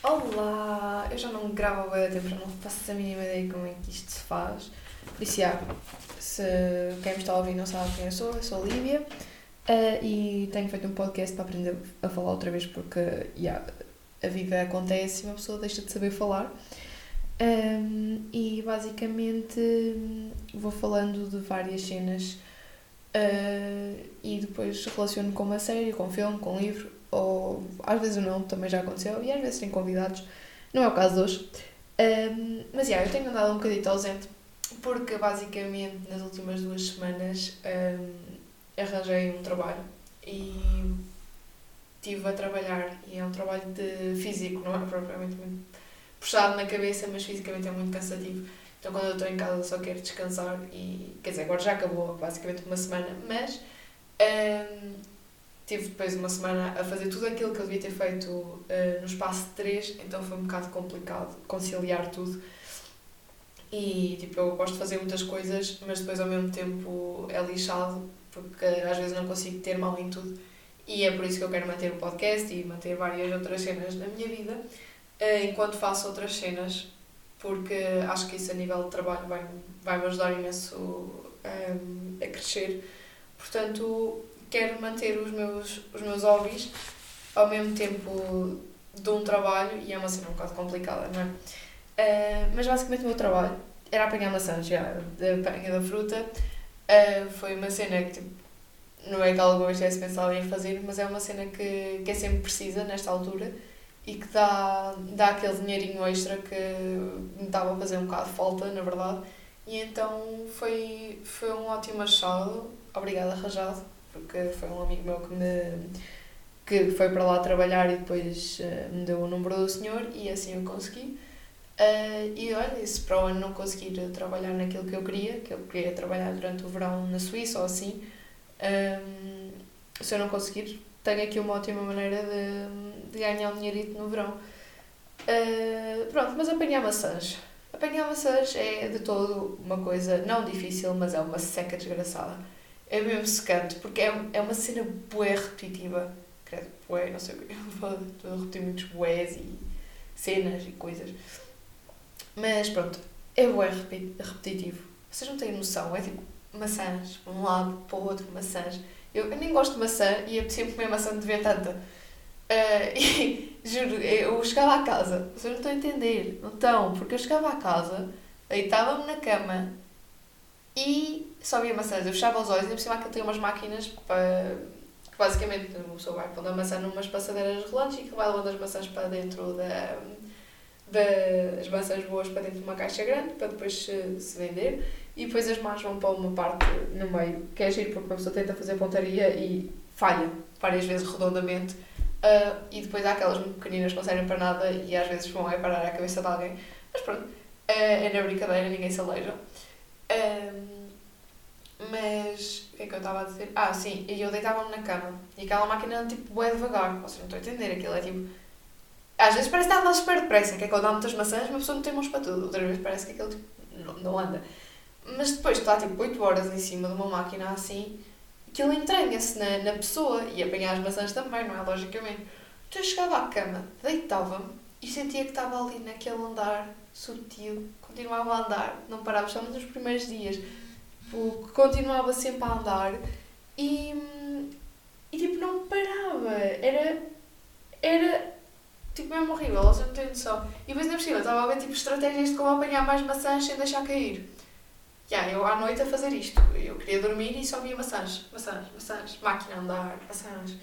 Olá! Eu já não gravo há tempo, já não faço a mínima ideia como é que isto se faz. Por isso, se quem me está a ouvir não sabe quem eu sou, eu sou Lívia uh, e tenho feito um podcast para aprender a falar outra vez porque já, a vida acontece e uma pessoa deixa de saber falar. Um, e basicamente vou falando de várias cenas uh, e depois relaciono com uma série, com um filme, com um livro ou às vezes não, também já aconteceu, e às vezes tem convidados, não é o caso de hoje. Um, mas, yeah, eu tenho andado um bocadinho ausente, porque basicamente nas últimas duas semanas um, arranjei um trabalho e estive a trabalhar, e é um trabalho de físico, não é propriamente muito puxado na cabeça, mas fisicamente é muito cansativo. Então quando eu estou em casa só quero descansar e, quer dizer, agora já acabou basicamente uma semana, mas um, tive depois uma semana a fazer tudo aquilo que eu devia ter feito uh, no espaço de três, então foi um bocado complicado conciliar tudo. E tipo, eu gosto de fazer muitas coisas, mas depois ao mesmo tempo é lixado, porque às vezes não consigo ter mão em tudo. E é por isso que eu quero manter o podcast e manter várias outras cenas na minha vida, uh, enquanto faço outras cenas, porque acho que isso a nível de trabalho vai, vai me ajudar imenso um, eh, a crescer. Portanto, quero manter os meus, os meus hobbies ao mesmo tempo de um trabalho e é uma cena um bocado complicada, não é? Uh, mas basicamente o meu trabalho era apanhar maçãs, já, apanha da fruta. Uh, foi uma cena que tipo, não é que alguma vez tivesse pensado em fazer, mas é uma cena que, que é sempre precisa nesta altura e que dá, dá aquele dinheirinho extra que me estava a fazer um bocado de falta, na verdade. E então foi, foi um ótimo achado. Obrigada, Rajado porque foi um amigo meu que me que foi para lá trabalhar e depois uh, me deu o número do senhor e assim eu consegui. Uh, e olha, se para o ano não conseguir trabalhar naquilo que eu queria, que eu queria trabalhar durante o verão na Suíça ou assim, um, ehm, se eu não conseguir, tenho aqui uma ótima maneira de, de ganhar um dinheirito no verão. Uh, pronto, mas apanhar maçãs. Apanhar maçãs é de todo uma coisa não difícil, mas é uma seca desgraçada é mesmo secante, porque é, é uma cena bué repetitiva. Credo, bué, não sei o que, estou a repetir muitos bués e cenas e coisas. Mas pronto, é bué repetitivo. Vocês não têm noção, é tipo maçãs, para um lado, para o outro, maçãs. Eu, eu nem gosto de maçã e apetecia comer maçã de ver tanta. Uh, e juro, eu chegava à casa, vocês não estão a entender, não estão, porque eu chegava à casa, deitava-me na cama e só via maçãs. Eu fechava os olhos e por cima aquilo tem umas máquinas para. que basicamente a pessoa vai pondo a maçã numas passadeiras rolantes e que vai levando as maçãs para dentro da. das maçãs boas para dentro de uma caixa grande para depois se, se vender e depois as más vão para uma parte no meio que é giro porque uma pessoa tenta fazer pontaria e falha várias vezes redondamente uh, e depois há aquelas pequeninas que não servem para nada e às vezes vão a parar a cabeça de alguém mas pronto, uh, é na brincadeira, ninguém se aleija um, mas o que é que eu estava a dizer? Ah, sim, e eu deitava-me na cama e aquela máquina era tipo é devagar, vocês não estão a entender, aquilo é tipo. Às vezes parece que está andar super depressa, que é quando dá muitas maçãs, uma pessoa não tem mãos para tudo, outras vezes parece que aquilo tipo, não, não anda. Mas depois está tipo 8 horas em cima de uma máquina assim, aquilo entranha-se na, na pessoa e apanhar as maçãs também, não é? Logicamente. Então eu chegava à cama, deitava-me e sentia que estava ali naquele andar sutil, continuava a andar, não parava, estamos nos primeiros dias, tipo, continuava sempre a andar e, e tipo, não parava, era, era tipo mesmo horrível, você não tem noção. E depois por cima, estava a ver tipo estratégias de como apanhar mais maçãs sem deixar cair. Yeah, eu à noite a fazer isto, eu queria dormir e só via maçãs, maçãs, maçãs, máquina a andar, maçãs.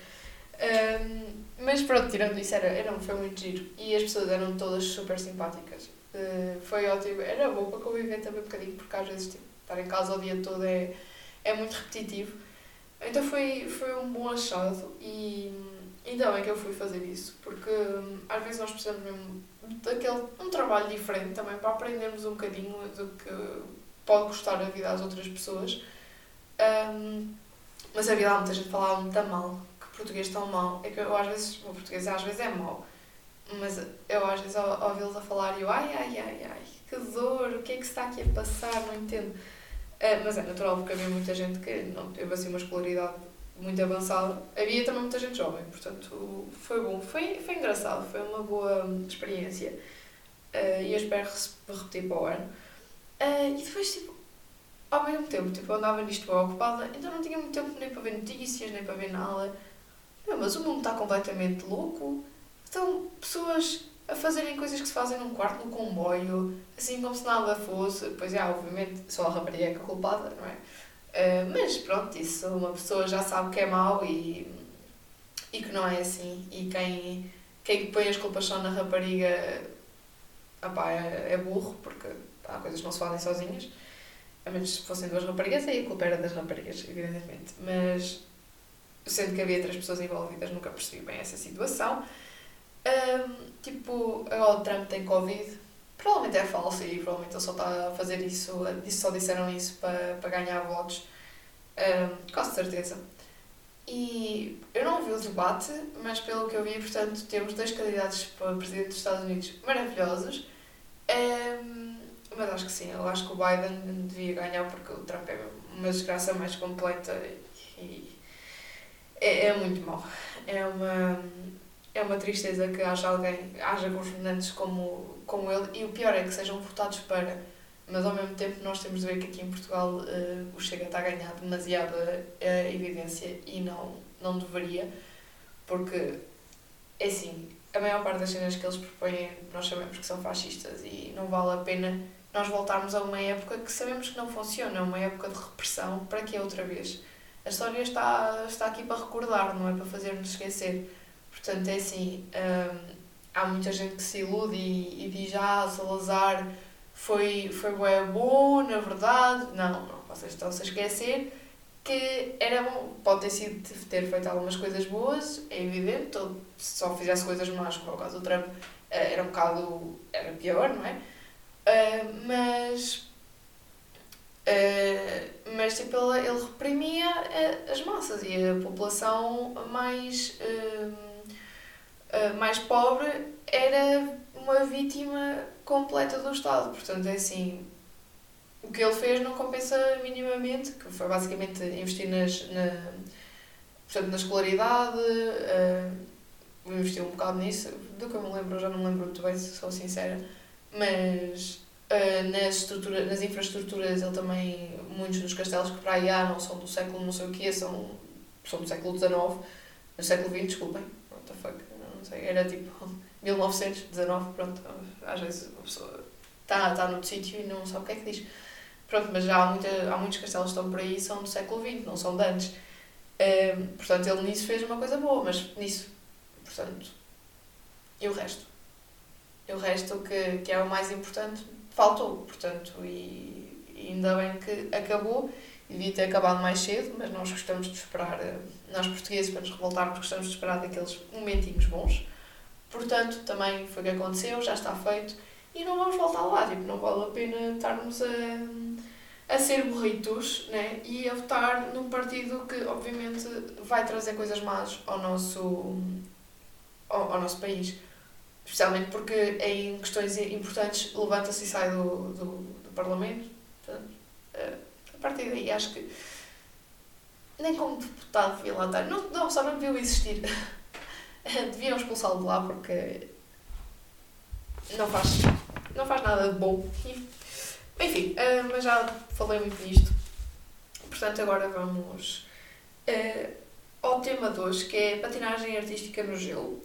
Um, mas pronto, tirando isso, era, era, foi muito giro. E as pessoas eram todas super simpáticas. Uh, foi ótimo. Era bom para conviver também um bocadinho, porque às vezes tipo, estar em casa o dia todo é, é muito repetitivo. Então foi, foi um bom achado e ainda bem que eu fui fazer isso, porque hum, às vezes nós precisamos mesmo daquele um trabalho diferente também para aprendermos um bocadinho do que pode custar a vida às outras pessoas. Um, mas havia lá muita gente falava muito mal, que português tão mal. É que eu às vezes, o português às vezes é mau mas eu às vezes ouvi-los a falar e eu, ai, ai, ai, ai, que dor, o que é que se está aqui a passar, não entendo. Uh, mas é natural porque havia muita gente que não teve assim uma escolaridade muito avançada. Havia também muita gente jovem, portanto foi bom, foi, foi engraçado, foi uma boa experiência. Uh, e eu espero repetir para o ano. Uh, e depois, tipo, ao mesmo tempo, tipo, eu andava nisto bem ocupada, então não tinha muito tempo nem para ver notícias, nem para ver nada. Não, mas o mundo está completamente louco. Estão pessoas a fazerem coisas que se fazem num quarto, no comboio, assim como se nada fosse. Pois é, obviamente, só a rapariga é a culpada, não é? Uh, mas pronto, isso uma pessoa já sabe que é mau e, e que não é assim. E quem, quem põe as culpas só na rapariga opá, é, é burro, porque há coisas que não se fazem sozinhas. A menos se fossem duas raparigas, aí a culpa era das raparigas, evidentemente. Mas, sendo que havia três pessoas envolvidas, nunca percebi bem essa situação. Um, tipo, agora o Trump tem Covid, provavelmente é falso e provavelmente ele só está a fazer isso, só disseram isso para, para ganhar votos, um, com certeza. E eu não vi o debate, mas pelo que eu vi, portanto, temos dois candidatos para presidente dos Estados Unidos maravilhosos. Um, mas acho que sim, eu acho que o Biden devia ganhar porque o Trump é uma desgraça mais completa e é, é muito mau. É uma, é uma tristeza que haja alguém, haja governantes como, como ele e o pior é que sejam votados para. Mas ao mesmo tempo nós temos de ver que aqui em Portugal uh, o Chega está a ganhar demasiada uh, evidência e não, não deveria, porque é assim, a maior parte das cenas que eles propõem nós sabemos que são fascistas e não vale a pena nós voltarmos a uma época que sabemos que não funciona, uma época de repressão, para que outra vez? A história está, está aqui para recordar, não é para fazer-nos esquecer. Portanto, é assim, hum, há muita gente que se ilude e, e diz, ah, Salazar foi, foi bem bom, na verdade. Não, não, vocês estão-se a esquecer que era bom, pode ter sido ter feito algumas coisas boas, é evidente, se só fizesse coisas más, como é o caso do Trump, eh, era um bocado, era pior, não é? Uh, mas uh, mas tipo, ele, ele reprimia uh, as massas e a população mais, mais pobre era uma vítima completa do Estado. Portanto, é assim, o que ele fez não compensa minimamente, que foi basicamente investir nas, na, portanto, na escolaridade, investiu um bocado nisso, do que eu me lembro, já não me lembro muito bem, se sou sincera mas uh, nas, estrutura, nas infraestruturas ele também, muitos dos castelos que para aí há não são do século não sei o quê, são, são do século XIX, do século XX, desculpem, what the fuck, sei, era tipo 1919, pronto, às vezes a pessoa está tá no sítio e não sabe o que é que diz. Pronto, mas já há, muita, há muitos castelos que estão por aí são do século XX, não são de antes. Um, portanto, ele nisso fez uma coisa boa, mas nisso, portanto, e o resto? E o resto, que, que é o mais importante, faltou. Portanto, e, e ainda bem que acabou. Devia ter acabado mais cedo, mas nós gostamos de esperar, nós portugueses, para nos revoltarmos, gostamos de esperar daqueles momentinhos bons. Portanto, também foi o que aconteceu, já está feito e não vamos voltar lá. Tipo, não vale a pena estarmos a, a ser burritos né? e a votar num partido que, obviamente, vai trazer coisas más ao nosso, ao, ao nosso país especialmente porque em questões importantes levanta-se e sai do, do, do Parlamento. Portanto, eh, a partir daí acho que nem como deputado devia lá estar. Não, não só não devia existir. Deviam expulsá-lo de lá porque não faz, não faz nada de bom. Enfim, eh, mas já falei muito disto. Portanto, agora vamos uh, ao tema 2, que é patinagem artística no gelo.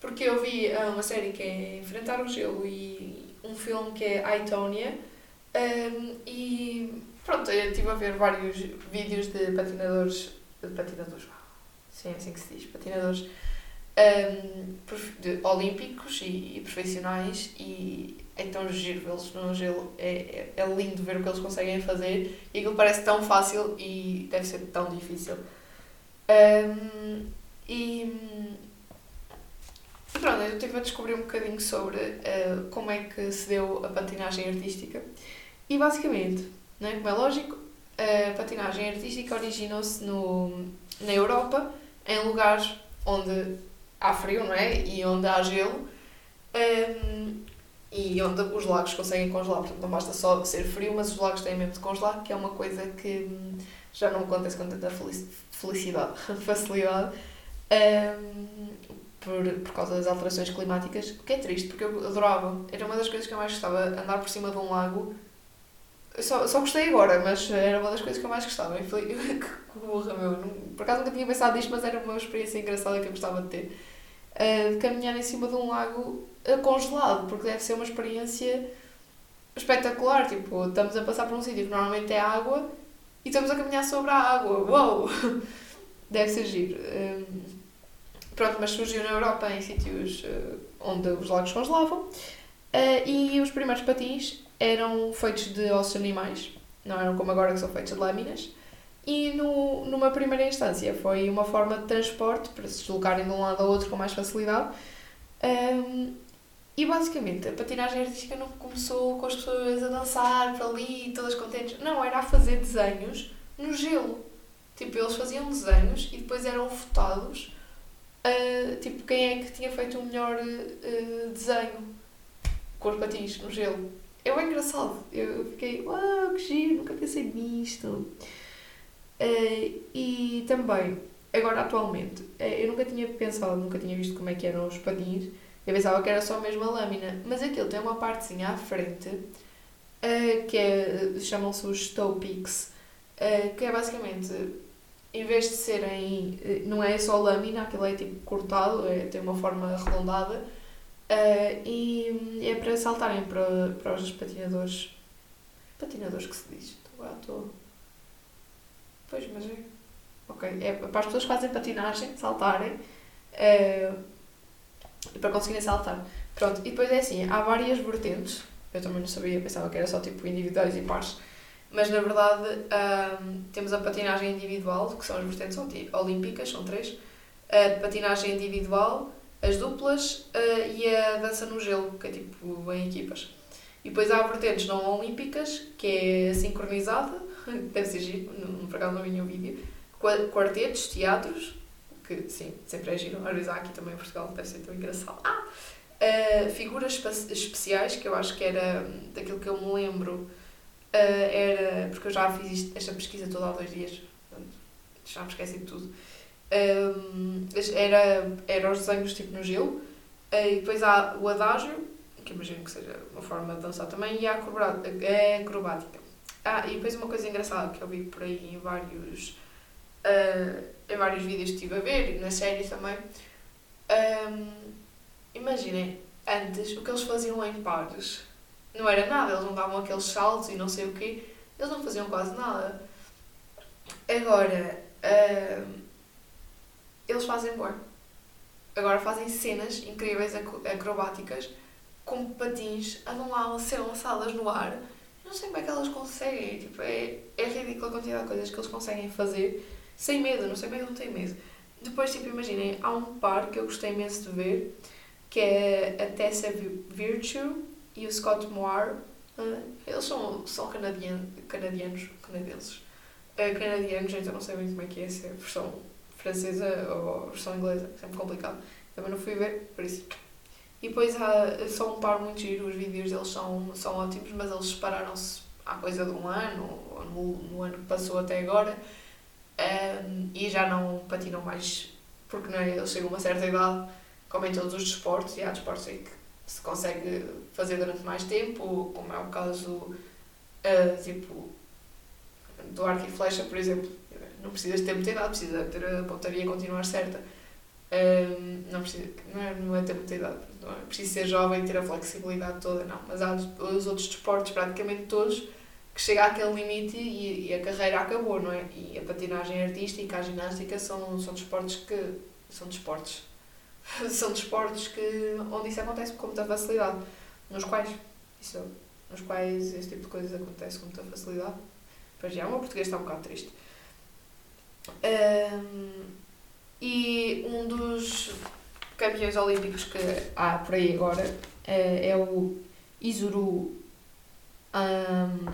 Porque eu vi uh, uma série que é Enfrentar o Gelo e um filme que é Aitonia. Um, e pronto, eu estive a ver vários vídeos de patinadores. De patinadores, sim, é assim que se diz, patinadores um, de, olímpicos e, e, profissionais e é tão giro vê-los no gelo, é, é, é, lindo ver o que eles conseguem fazer e aquilo parece tão fácil e deve ser tão difícil. Um, e e pronto, eu estive a descobrir um bocadinho sobre uh, como é que se deu a patinagem artística. E basicamente, né, como é lógico, a patinagem artística originou-se na Europa, em lugares onde há frio, não é? E onde há gelo. Um, e onde os lagos conseguem congelar. Portanto, não basta só ser frio, mas os lagos têm mesmo de congelar, que é uma coisa que hum, já não acontece com tanta felicidade, facilidade, um, por, por causa das alterações climáticas, o que é triste, porque eu adorava. Era uma das coisas que eu mais gostava, andar por cima de um lago. Só, só gostei agora, mas era uma das coisas que eu mais gostava. E falei, que burra, meu. Por acaso nunca tinha pensado nisto, mas era uma experiência engraçada que eu gostava de ter. Uh, de caminhar em cima de um lago uh, congelado, porque deve ser uma experiência espetacular. Tipo, estamos a passar por um sítio que normalmente é água e estamos a caminhar sobre a água. Uou! Deve ser giro. Um, pronto, mas surgiu na Europa em sítios uh, onde os lagos congelavam uh, e os primeiros patins eram feitos de ossos animais, não eram como agora que são feitos de lâminas. E no, numa primeira instância foi uma forma de transporte para se deslocarem de um lado ao outro com mais facilidade. Um, e basicamente a patinagem artística não começou com as pessoas a dançar para ali, todas contentes. Não, era a fazer desenhos no gelo. Tipo, eles faziam desenhos e depois eram votados. Uh, tipo, quem é que tinha feito o melhor uh, desenho com os patins no gelo. É bem engraçado. Eu fiquei, uau, que giro, nunca pensei nisto. Uh, e também, agora atualmente, eu nunca tinha pensado, nunca tinha visto como é que eram os patins eu pensava que era só a lâmina, mas aquilo tem uma partezinha à frente uh, que é, chamam-se os toe uh, que é basicamente, em vez de serem, uh, não é só lâmina, aquilo é tipo cortado, é, tem uma forma arredondada e é para saltarem para, para os patinadores. Patinadores que se diz? Estou à toa. Pois, mas é. Ok, é para as pessoas que fazem patinagem, saltarem para conseguirem saltar. Pronto, e depois é assim, há várias vertentes, eu também não sabia, pensava que era só tipo individuais e pares, mas na verdade um, temos a patinagem individual, que são as vertentes olímpicas, são três, a patinagem individual, as duplas uh, e a dança no gelo, que é tipo em equipas. E depois há vertentes não olímpicas, que é sincronizada, deve ser giro, não, por acaso não vi nenhum vídeo, quartetos, teatros, que sim, sempre é giro. Às vezes há aqui também em Portugal, deve ser tão engraçado. Ah! Uh, figuras especiais, que eu acho que era daquilo que eu me lembro, uh, era. porque eu já fiz isto, esta pesquisa toda há dois dias, portanto, já me esqueci de tudo. Era, era os desenhos tipo no gelo, uh, e depois há o adágio, que imagino que seja uma forma de dançar também, e a acrobática. Ah, e depois uma coisa engraçada que eu vi por aí em vários. Uh, em vários vídeos que estive a ver e nas séries também. Um, imaginem, antes o que eles faziam em pares não era nada, eles não davam aqueles saltos e não sei o quê, eles não faziam quase nada. Agora, eles fazem bom. Agora fazem cenas incríveis acrobáticas com patins, andam lá ser lançadas no ar. Não sei como é que elas conseguem, tipo, é, é ridícula a quantidade de coisas que eles conseguem fazer sem medo, não sei bem, não tenho medo. Depois, tipo, imaginem, há um par que eu gostei imenso de ver, que é a Tessa Virtue e o Scott Moore. Uh, eles são, são canadianos, canadianos, canadenses. Uh, canadianos, então não sei bem como é que é, se é a versão francesa ou versão inglesa, é sempre complicado. Também não fui ver, por isso. E depois há, são um par muito giro, os vídeos deles são, são ótimos, mas eles separaram-se há coisa de um ano, ou no, no ano que passou até agora um, e já não patinam mais porque não é, eles chegam a uma certa idade, como em todos os desportos, e há desportos em que se consegue fazer durante mais tempo, como é o caso uh, tipo do arco e flecha, por exemplo. Não precisas ter muita idade, precisa ter a pontaria continuar certa. Um, não, precisa, não, é, não é ter muita idade, não é preciso ser jovem e ter a flexibilidade toda, não. Mas há os outros desportos, praticamente todos, que chega àquele limite e, e, a carreira acabou, não é? E a patinagem artística, a ginástica são, são desportos que. são desportos. são desportos que, onde isso acontece com muita facilidade. Nos quais. Isso, nos quais esse tipo de coisas acontece com muita facilidade. Pois já, o meu português está um bocado triste. E um dos campeões olímpicos que há por aí agora é, é o Izuru. Um,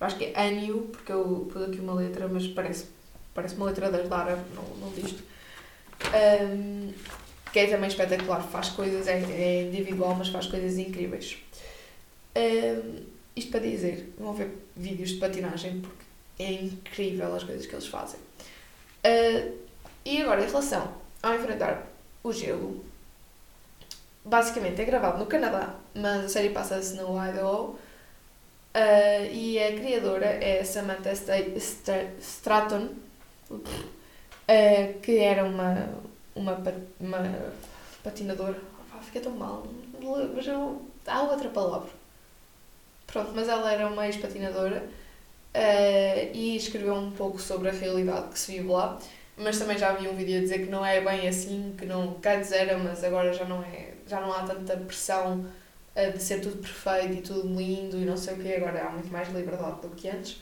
acho que é Anyu, porque eu pus aqui uma letra, mas parece, parece uma letra das Lara, não, não diz. Um, que é também espetacular, faz coisas, é, é individual, mas faz coisas incríveis. Um, isto para dizer, vão ver vídeos de patinagem, porque é incrível as coisas que eles fazem. Uh, e agora, em relação ao enfrentar o gelo, basicamente é gravado no Canadá, mas a série passa-se no Idaho. Uh, e a criadora é Samantha Stratton, uh, que era uma, uma, uma patinadora. Oh, fica tão mal, mas há outra palavra. Pronto, mas ela era uma ex-patinadora uh, e escreveu um pouco sobre a realidade que se vive lá. Mas também já havia um vídeo a dizer que não é bem assim, que não quer dizer, mas agora já não é, já não há tanta pressão uh, de ser tudo perfeito e tudo lindo e não sei o que, agora há muito mais liberdade do que antes.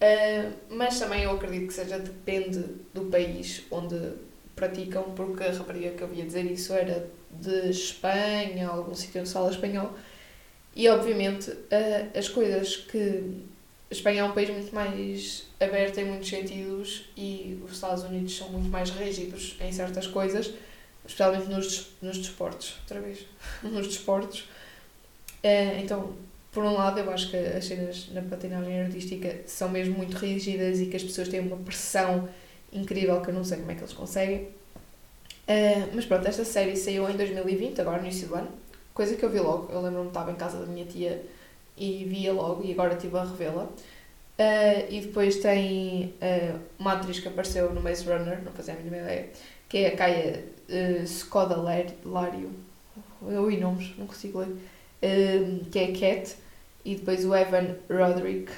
Uh, mas também eu acredito que seja depende do país onde praticam, porque a rapariga que eu via dizer isso era de Espanha, algum sítio onde se fala espanhol, e obviamente uh, as coisas que. A Espanha é um país muito mais aberto em muitos sentidos e os Estados Unidos são muito mais rígidos em certas coisas, especialmente nos, nos desportos. Outra vez, nos desportos. Uh, então, por um lado, eu acho que as cenas na patinagem artística são mesmo muito rígidas e que as pessoas têm uma pressão incrível que eu não sei como é que eles conseguem. Uh, mas pronto, esta série saiu em 2020, agora no início do ano coisa que eu vi logo. Eu lembro-me que estava em casa da minha tia e via logo e agora estive a revê-la. Uh, e depois tem uh, uma atriz que apareceu no Maze Runner, não fazia a mínima ideia, que é a Kaia uh, Skoda Lário. Eu ouvi nomes, não consigo ler. Uh, que é a Cat. E depois o Evan Roderick,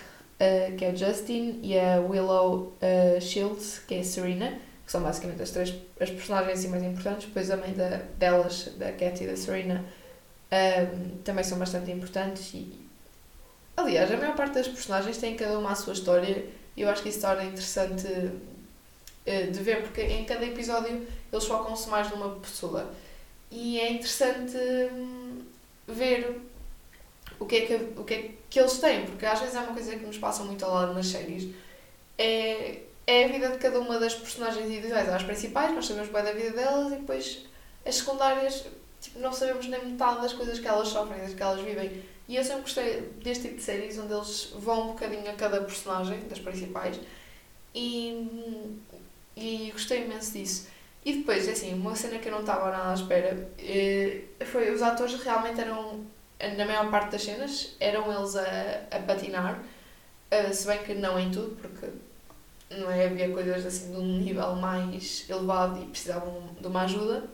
que é o Justin. E a Willow Shields, que é a Serena. Que são basicamente as três as personagens assim mais importantes. Depois a mãe da, delas, da Cat e da Serena, também são bastante importantes e aliás a maior parte das personagens tem cada uma a sua história e eu acho que isso torna interessante uh, de ver porque em cada episódio eles focam-se mais numa pessoa e é interessante um, ver o que, é que, o que é que eles têm porque às vezes é uma coisa que nos passa muito ao lado nas séries é, é a vida de cada uma das personagens individuais as principais, nós sabemos bem da vida delas e depois as secundárias tipo, não sabemos nem metade das coisas que elas sofrem, das que elas vivem. E eu sempre gostei deste tipo de séries onde eles vão um bocadinho a cada personagem, das principais, e, e gostei imenso disso. E depois, assim, uma cena que eu não estava nada à espera eh, foi os atores realmente eram, na maior parte das cenas, eram eles a, a patinar, eh, se bem que não em tudo, porque não é, havia coisas assim de um nível mais elevado e precisavam de uma ajuda.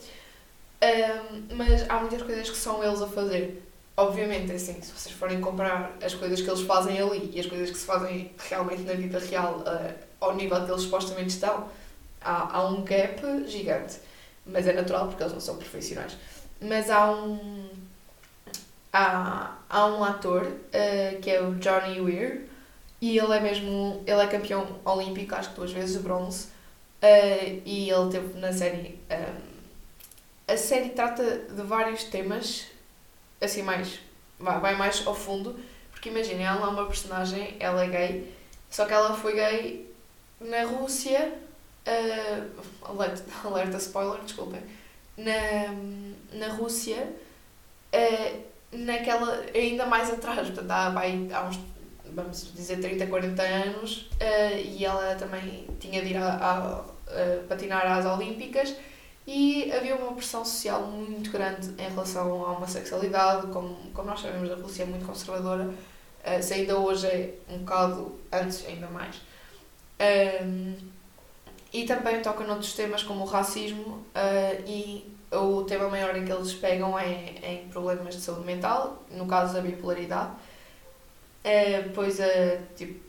Um, mas há muitas coisas que são eles a fazer. Obviamente, assim, se vocês forem comparar as coisas que eles fazem ali e as coisas que se fazem realmente na vida real uh, ao nível que eles supostamente estão, há, há um gap gigante. Mas é natural porque eles não são profissionais. Mas há um. Há, há um ator uh, que é o Johnny Weir e ele é mesmo. Ele é campeão olímpico, acho que duas vezes, de bronze. Uh, e ele teve na série. Um, a série trata de vários temas, assim mais, vai, mais ao fundo, porque imaginem, ela é uma personagem, ela é gay, só que ela foi gay na Rússia, uh, alerta, alerta spoiler, desculpem, na, na Rússia, uh, naquela, ainda mais atrás, portanto há, vai, há uns, vamos dizer, 30, 40 anos, uh, e ela também tinha de ir a, a, a patinar às Olímpicas, e havia uma pressão social muito grande em relação à homossexualidade, como, como nós sabemos, a Rússia é muito conservadora, uh, se ainda hoje é um bocado, antes ainda mais. Um, e também toca noutros temas como o racismo uh, e o tema maior em que eles pegam é em problemas de saúde mental, no caso da bipolaridade. Uh, pois, uh, tipo,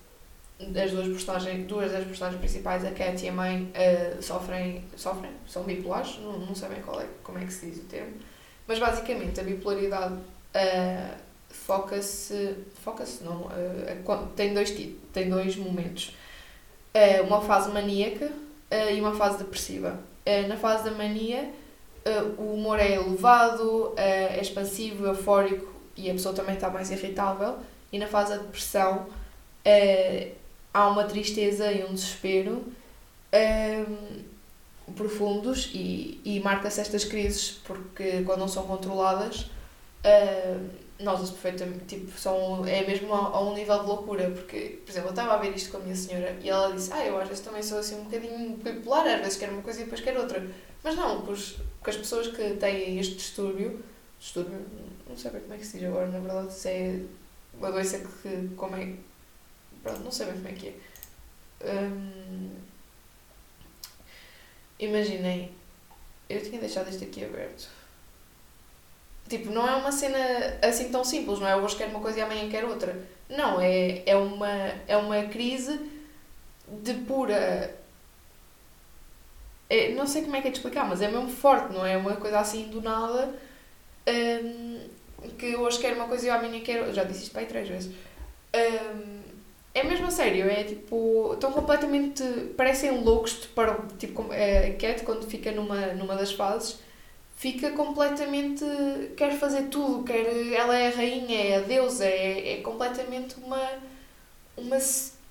as duas personagens, duas das personagens principais, a Cat e a mãe, uh, sofrem, sofrem, são bipolares, não, não sabem qual é, como é que se diz o termo, mas basicamente a bipolaridade uh, foca-se, foca-se não, uh, tem, dois, tem dois momentos, uma fase maníaca e uma fase depressiva. na fase da mania, o humor é elevado, é expansivo, eufórico e a pessoa também está mais irritável, e na fase da depressão, há uma tristeza e um desespero um, profundos e, e marca-se estas crises porque quando não são controladas uh, nota-se perfeitamente, tipo, são, é mesmo a, a, um nível de loucura, porque, por exemplo, eu estava a ver isto com a minha senhora e ela disse, ah, eu às vezes também sou assim um bocadinho bipolar, às vezes quero uma coisa e depois quero outra. Mas não, pois, porque as pessoas que têm este distúrbio, distúrbio, não sei bem como é que se diz agora, na verdade, se é uma doença que, como é, pronto, não sei bem como é que é. Hum, imaginem, eu tinha deixado isto aqui aberto. Tipo, não é uma cena assim tão simples, não é hoje quero uma coisa e amanhã quero outra. Não, é, é, uma, é uma crise de pura. É, não sei como é que é de explicar, mas é mesmo forte, não é uma coisa assim do nada. Um, que hoje quero uma coisa e amanhã quero. Já disse isto para aí três vezes. Um, é mesmo a sério, é tipo. Estão completamente. parecem loucos para. Tipo, é, Cat, quando fica numa, numa das fases, fica completamente. quer fazer tudo, quer. ela é a rainha, é a deusa, é, é completamente uma. uma.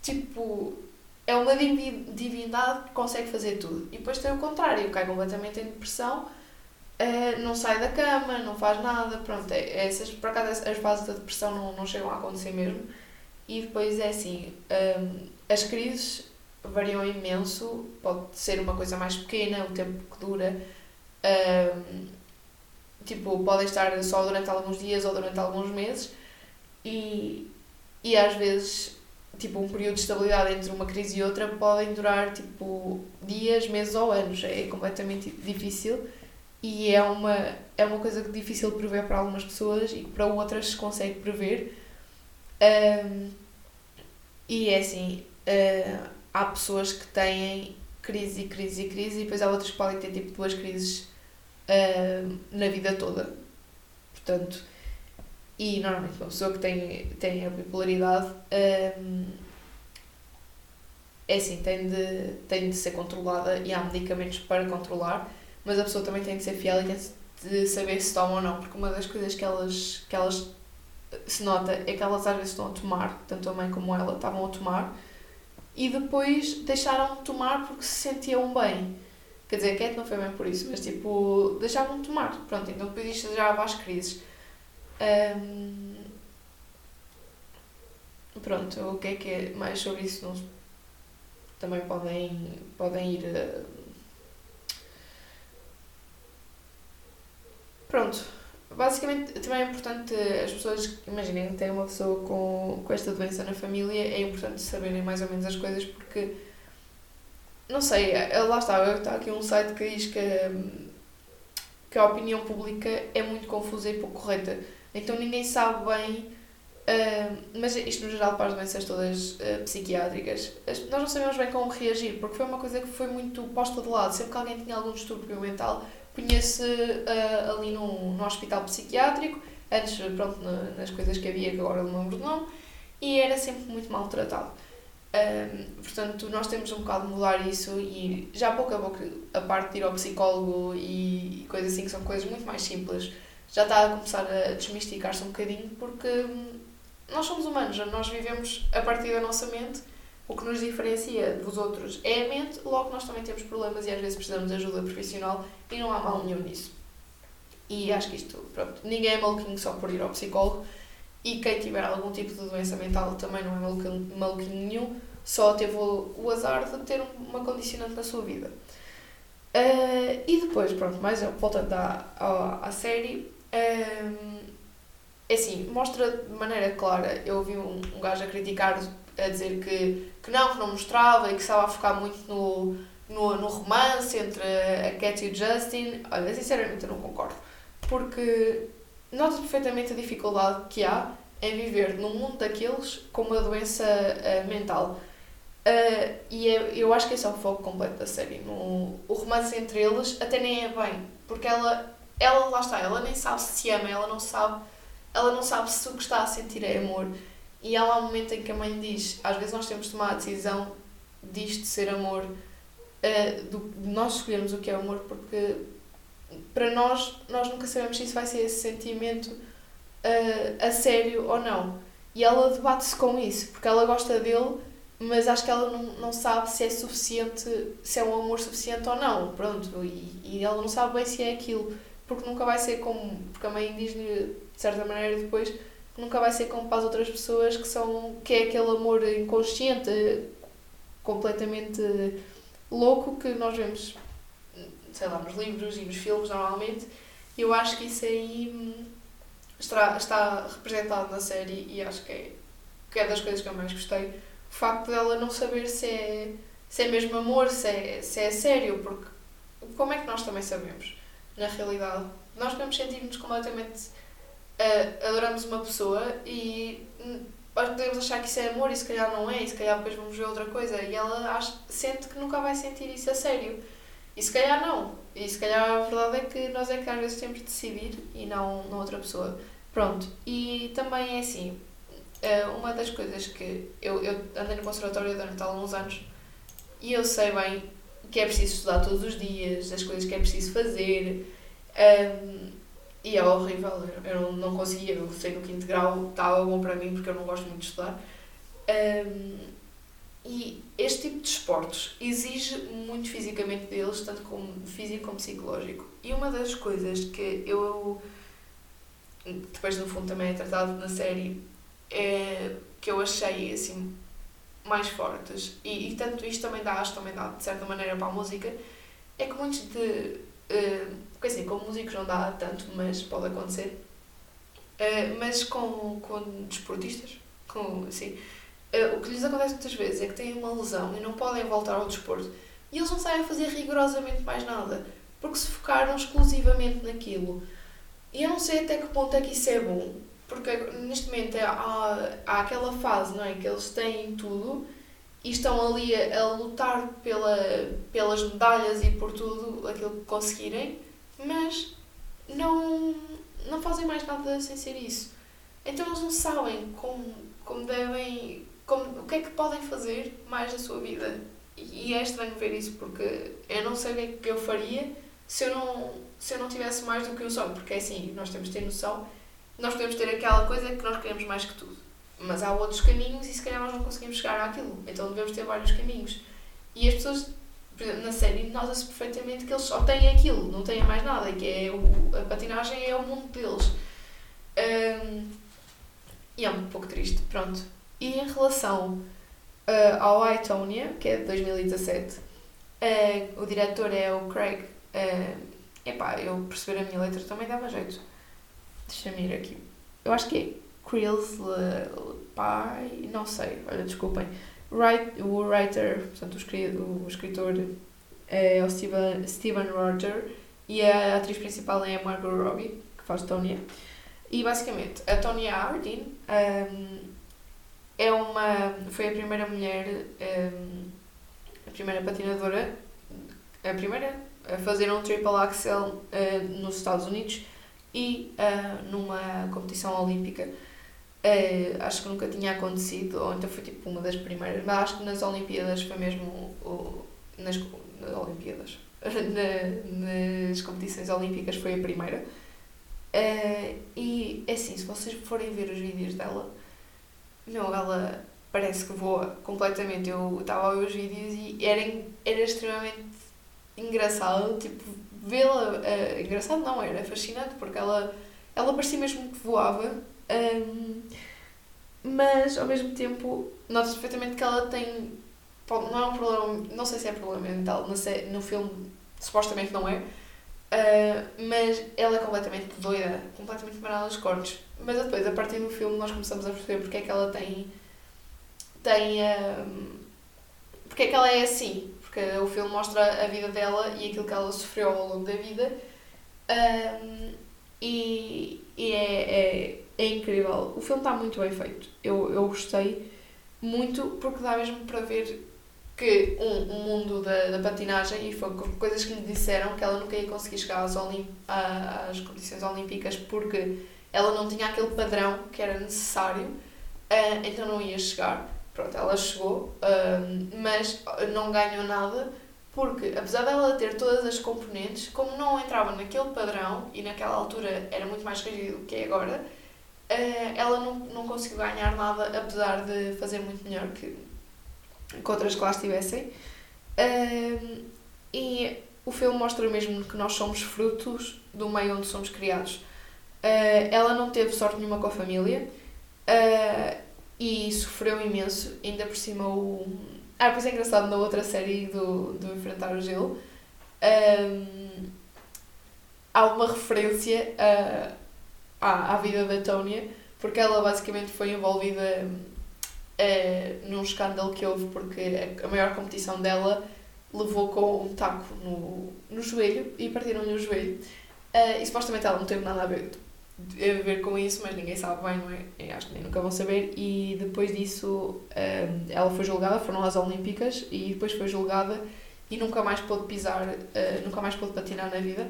tipo. é uma divindade que consegue fazer tudo. E depois tem o contrário, cai completamente em depressão. Uh, não sai da cama, não faz nada, pronto, é, essas, por acaso as fases da depressão não, não chegam a acontecer mesmo, e depois é assim, um, as crises variam imenso, pode ser uma coisa mais pequena, o tempo que dura. Um, tipo, podem estar só durante alguns dias ou durante alguns meses e, e às vezes tipo um período de estabilidade entre uma crise e outra podem durar tipo dias, meses ou anos. É completamente difícil e é uma, é uma coisa difícil de prever para algumas pessoas e que para outras se consegue prever. Um, e é assim, uh, há pessoas que têm crise e crise e crise, e depois há outras que podem ter tipo duas crises uh, na vida toda. Portanto, e normalmente uma pessoa que tem, tem a bipolaridade um, é assim, tem de, tem de ser controlada e há medicamentos para controlar, mas a pessoa também tem de ser fiel e tem de saber se toma ou não, porque uma das coisas que elas, que elas se nota é que elas às vezes estão a tomar, tanto a mãe como ela estavam a tomar, e depois deixaram de tomar porque se sentiam bem. Quer dizer, a não foi bem por isso, mas tipo, deixaram de tomar. Pronto, então depois isto já às crises. Um, pronto, o que é que é mais sobre isso? Não, também podem, podem ir. Uh, pronto, basicamente também é importante as pessoas, imaginem, tem uma pessoa com, com esta doença na família, é importante saberem mais ou menos as coisas porque não sei, é, lá está, está aqui um site que diz que, que a opinião pública é muito confusa e pouco correta. Então ninguém sabe bem, uh, mas isto no geral para as doenças todas uh, psiquiátricas, nós não sabemos bem como reagir, porque foi uma coisa que foi muito posta de lado. Sempre que alguém tinha algum distúrbio mental, punha-se uh, ali no, no hospital psiquiátrico, antes, pronto, nas coisas que havia, que agora não lembro do nome, e era sempre muito maltratado. Um, portanto, nós temos um bocado de mudar isso e já pouco a pouco a parte de ir ao psicólogo e, e coisas assim que são coisas muito mais simples já está a começar a desmistificar-se um bocadinho porque hum, nós somos humanos, nós vivemos a partir da nossa mente o que nos diferencia dos outros é a mente, logo nós também temos problemas e às vezes precisamos de ajuda profissional e não há mal nenhum nisso. E acho que isto, pronto, ninguém é maluquinho só por ir ao psicólogo e quem tiver algum tipo de doença mental também não é maluquinho, maluquinho nenhum, só teve o, o azar de ter uma condicionante na sua vida. Uh, e depois, pronto, mais voltando à, à, à série, um, é assim, mostra de maneira clara. Eu ouvi um, um gajo a criticar a dizer que, que não, que não mostrava e que estava a focar muito no, no, no romance entre a Cat e o Justin. Olha, sinceramente eu não concordo. Porque nota perfeitamente a dificuldade que há em viver num mundo daqueles com uma doença uh, mental. Uh, e é, eu acho que esse é o foco completo da série. No, o romance entre eles até nem é bem, porque ela, ela lá está, ela nem sabe se se ama, ela não sabe, ela não sabe se o que está a sentir é amor. E há lá um momento em que a mãe diz: às vezes nós temos de tomar a decisão disto ser amor, uh, do, de nós escolhermos o que é amor, porque para nós, nós nunca sabemos se isso vai ser esse sentimento uh, a sério ou não. E ela debate-se com isso, porque ela gosta dele, mas acho que ela não, não sabe se é suficiente, se é um amor suficiente ou não. Pronto, e, e ela não sabe bem se é aquilo. porque nunca vai ser como. Porque a mãe diz-lhe, de certa maneira, depois, nunca vai ser como para as outras pessoas que são. que é aquele amor inconsciente, completamente louco que nós vemos, sei lá, nos livros e nos filmes normalmente. Eu acho que isso aí hum, está, está representado na série e acho que é, que é das coisas que eu mais gostei. O facto dela não saber se é, se é mesmo amor, se é, se é sério, porque como é que nós também sabemos, na realidade? Nós podemos sentir-nos completamente. Uh, adoramos uma pessoa e podemos achar que isso é amor e se calhar não é, e se calhar depois vamos ver outra coisa e ela acha, sente que nunca vai sentir isso a sério. E se calhar não. E se calhar a verdade é que nós é que às vezes temos de decidir e não, não outra pessoa. Pronto. E também é assim, eh, uma das coisas que eu, eu andei no conservatório durante alguns anos e eu sei bem que é preciso estudar todos os dias, as coisas que é preciso fazer. Um, ehm, e é horrível, eu não, não conseguia, eu sei no quinto grau, estava bom para mim porque eu não gosto muito de estudar. Um, e este tipo de esportes exige muito fisicamente deles, tanto como físico como psicológico. E uma das coisas que eu, depois no fundo também é tratado na série, é, que eu achei assim mais fortes, e, e tanto isto também dá, acho também dá de certa maneira para a música, é que muitos de. Uh, porque assim, com músicos não dá tanto, mas pode acontecer. Uh, mas com, com desportistas, com, assim, uh, o que lhes acontece muitas vezes é que têm uma lesão e não podem voltar ao desporto e eles não sabem fazer rigorosamente mais nada porque se focaram exclusivamente naquilo. E eu não sei até que ponto é que isso é bom, porque neste momento é, há, há aquela fase não é, que eles têm tudo e estão ali a, a lutar pela, pelas medalhas e por tudo aquilo que conseguirem, mas não, não fazem mais nada sem ser isso. Então eles não sabem como, como devem como, o que é que podem fazer mais na sua vida. E é estranho ver isso porque eu não sei o que é que eu faria se eu não, se eu não tivesse mais do que um sonho. Porque é assim, nós temos de ter noção, nós podemos ter aquela coisa que nós queremos mais que tudo. Mas há outros caminhos e se calhar nós não conseguimos chegar àquilo. Então devemos ter vários caminhos. E as pessoas, por exemplo, na série, nota-se perfeitamente que eles só têm aquilo, não têm mais nada, que é o, a patinagem é o mundo deles. Um, e é um pouco triste, pronto. E em relação uh, ao iTonia, que é de 2017, uh, eh, o diretor é o Craig. Uh, epá, eu perceber a minha letra também dava jeito. Deixa-me ir aqui. Eu acho que é Krills Pai, não sei, olha, desculpem. O writer, portanto, o, o escritor é o Steven, Steven Roger e a atriz principal é a Margot Robbie, que faz Tonya. E basicamente, a Tonya Harding um, é uma foi a primeira mulher um, a primeira patinadora a primeira a fazer um triple axel uh, nos Estados Unidos e uh, numa competição olímpica uh, acho que nunca tinha acontecido ou então foi tipo uma das primeiras mas acho que nas Olimpíadas foi mesmo o, nas, nas Olimpíadas Na, nas competições olímpicas foi a primeira e é assim se vocês forem ver os vídeos dela não, ela parece que voa completamente. Eu estava a ver os vídeos e era, era extremamente engraçado, tipo, vê-la. Uh, engraçado não, era fascinante porque ela, ela parecia mesmo que voava. Um, mas ao mesmo tempo nota-se perfeitamente que ela tem. Não é um problema, não sei se é problema mental, no, no filme supostamente não é, uh, mas ela é completamente doida, completamente parada aos cortes. Mas depois, a partir do filme, nós começamos a perceber porque é que ela tem. tem. Um, porque é que ela é assim. Porque o filme mostra a vida dela e aquilo que ela sofreu ao longo da vida. Um, e e é, é, é incrível. O filme está muito bem feito. Eu, eu gostei muito porque dá mesmo para ver que um, um mundo da, da patinagem e foi coisas que lhe disseram que ela nunca ia conseguir chegar às, olim, às competições olímpicas porque ela não tinha aquele padrão que era necessário, uh, então não ia chegar. Pronto, ela chegou, uh, mas não ganhou nada porque, apesar dela ter todas as componentes, como não entrava naquele padrão e naquela altura era muito mais rígido do que é agora, ela não, não conseguiu ganhar nada, apesar de fazer muito melhor que, que outras que lá estivessem. e o filme mostra mesmo que nós somos frutos do meio onde somos criados. Uh, ela não teve sorte nenhuma com a família uh, e sofreu imenso, ainda por cima o. Ah, pois é engraçado na outra série do, do Enfrentar o Gelo. Um, há uma referência a, à, à vida da Tónia, porque ela basicamente foi envolvida uh, num escândalo que houve, porque a, maior competição dela levou com um taco no, no joelho e partiram-lhe o joelho. Uh, e supostamente ela não teve nada a ver, a ver com isso, mas ninguém sabe bem, não é? Acho que nem nunca vão saber. E depois disso, uh, ela foi julgada, foram às Olímpicas e depois foi julgada e nunca mais pôde pisar, uh, nunca mais pôde patinar na vida.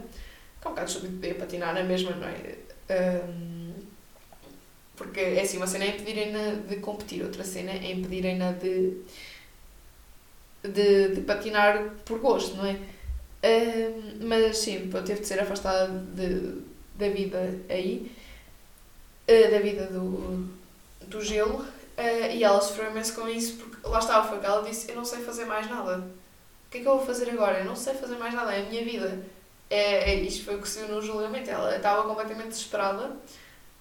Que é um bocado estúpido patinar na mesma, não é? Porque é assim, uma cena é impedirem-na de competir, outra cena é impedirem-na de de, de patinar por gosto, não é? Uh, mas sim, teve de ser afastada de, da vida aí, uh, da vida do, do gelo, uh, e ela sofreu imenso com isso, porque lá estava, foi que ela disse: Eu não sei fazer mais nada. O que é que eu vou fazer agora? Eu não sei fazer mais nada, é a minha vida. É, é, isto foi o que se viu no julgamento. Ela estava completamente desesperada.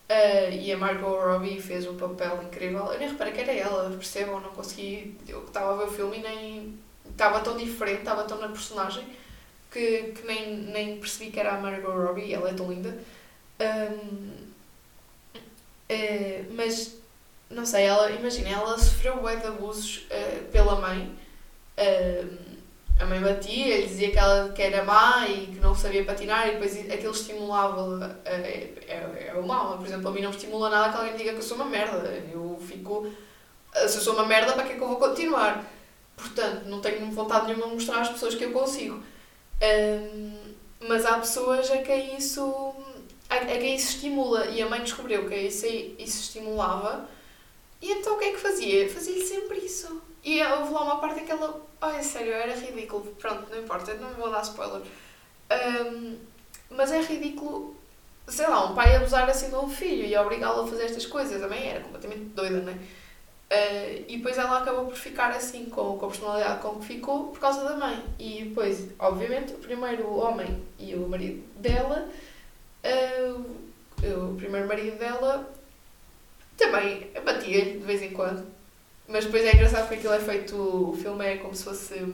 Uh, e a Margot Robbie fez um papel incrível. Eu nem reparei que era ela, percebam? Não consegui. Eu estava a ver o filme e nem. Estava tão diferente, estava tão na personagem que, que nem, nem percebi que era a Margot Robbie. Ela é tão linda. Um, uh, mas, não sei, ela, imagina, ela sofreu bué de abusos uh, pela mãe. A mãe batia, ele dizia que ela que era má e que não sabia patinar e depois aquilo estimulava é, é, é o mal. Por exemplo, a mim não me estimula nada que alguém diga que eu sou uma merda. Eu fico. Se eu sou uma merda, para que é que eu vou continuar? Portanto, não tenho vontade nenhuma de mostrar às pessoas que eu consigo. Um, mas há pessoas a quem isso. a, quem isso estimula e a mãe descobriu que isso, isso estimulava e então o que é que fazia? Fazia-lhe sempre isso. E houve lá uma parte que ela. Ai, sério, era ridículo. Pronto, não importa, não vou dar spoiler. Um, mas é ridículo, sei lá, um pai abusar assim de um filho e obrigá-lo a fazer estas coisas. Também era completamente doida, não é? Uh, e depois ela acabou por ficar assim, com, com a personalidade com que ficou, por causa da mãe. E depois, obviamente, o primeiro homem e o marido dela, uh, o primeiro marido dela, também batia-lhe de vez em quando mas depois é engraçado porque aquilo é feito. O filme é como se fosse.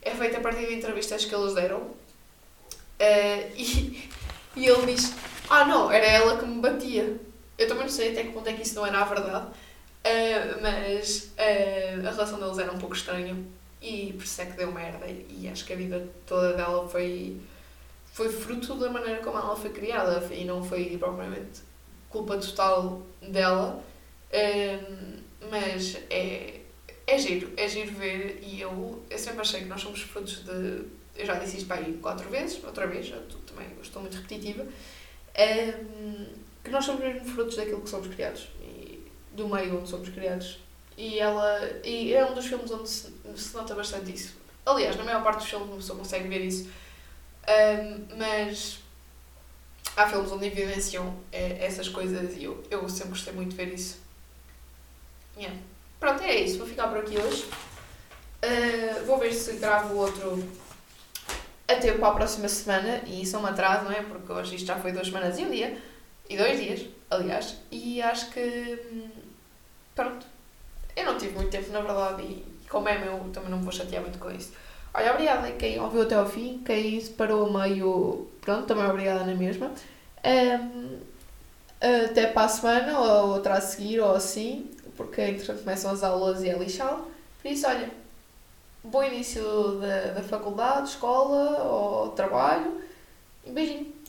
É feito a partir de entrevistas que eles deram. Uh, e, e ele diz: Ah, não, era ela que me batia. Eu também não sei até que ponto é que isso não era a verdade. Uh, mas uh, a relação deles era um pouco estranha. E por isso é que deu merda. E acho que a vida toda dela foi. Foi fruto da maneira como ela foi criada. E não foi propriamente culpa total dela. Mas é, é giro, é giro ver e eu, eu sempre achei que nós somos frutos de. Eu já disse isto para aí quatro vezes, outra vez, eu também estou muito repetitiva, um, que nós somos mesmo frutos daquilo que somos criados e do meio onde somos criados. E ela e é um dos filmes onde se, se nota bastante isso. Aliás, na maior parte dos filmes uma pessoa consegue ver isso. Um, mas há filmes onde evidenciam é, essas coisas e eu, eu sempre gostei muito de ver isso. Yeah. Pronto, é isso. Vou ficar por aqui hoje. Uh, vou ver se gravo outro até para a próxima semana. E isso é um atraso, não é? Porque hoje isto já foi duas semanas e um dia. E dois dias, aliás. E acho que. Hum, pronto. Eu não tive muito tempo, na verdade. E como é meu, também não me vou chatear muito com isso. Olha, obrigada quem ouviu até ao fim. Quem parou meio. Pronto, também obrigada na mesma. Um, até para a semana, ou outra a seguir, ou assim porque entretanto começam as aulas e é lixado. Por isso, olha, bom início da, da faculdade, escola ou trabalho. Beijinho.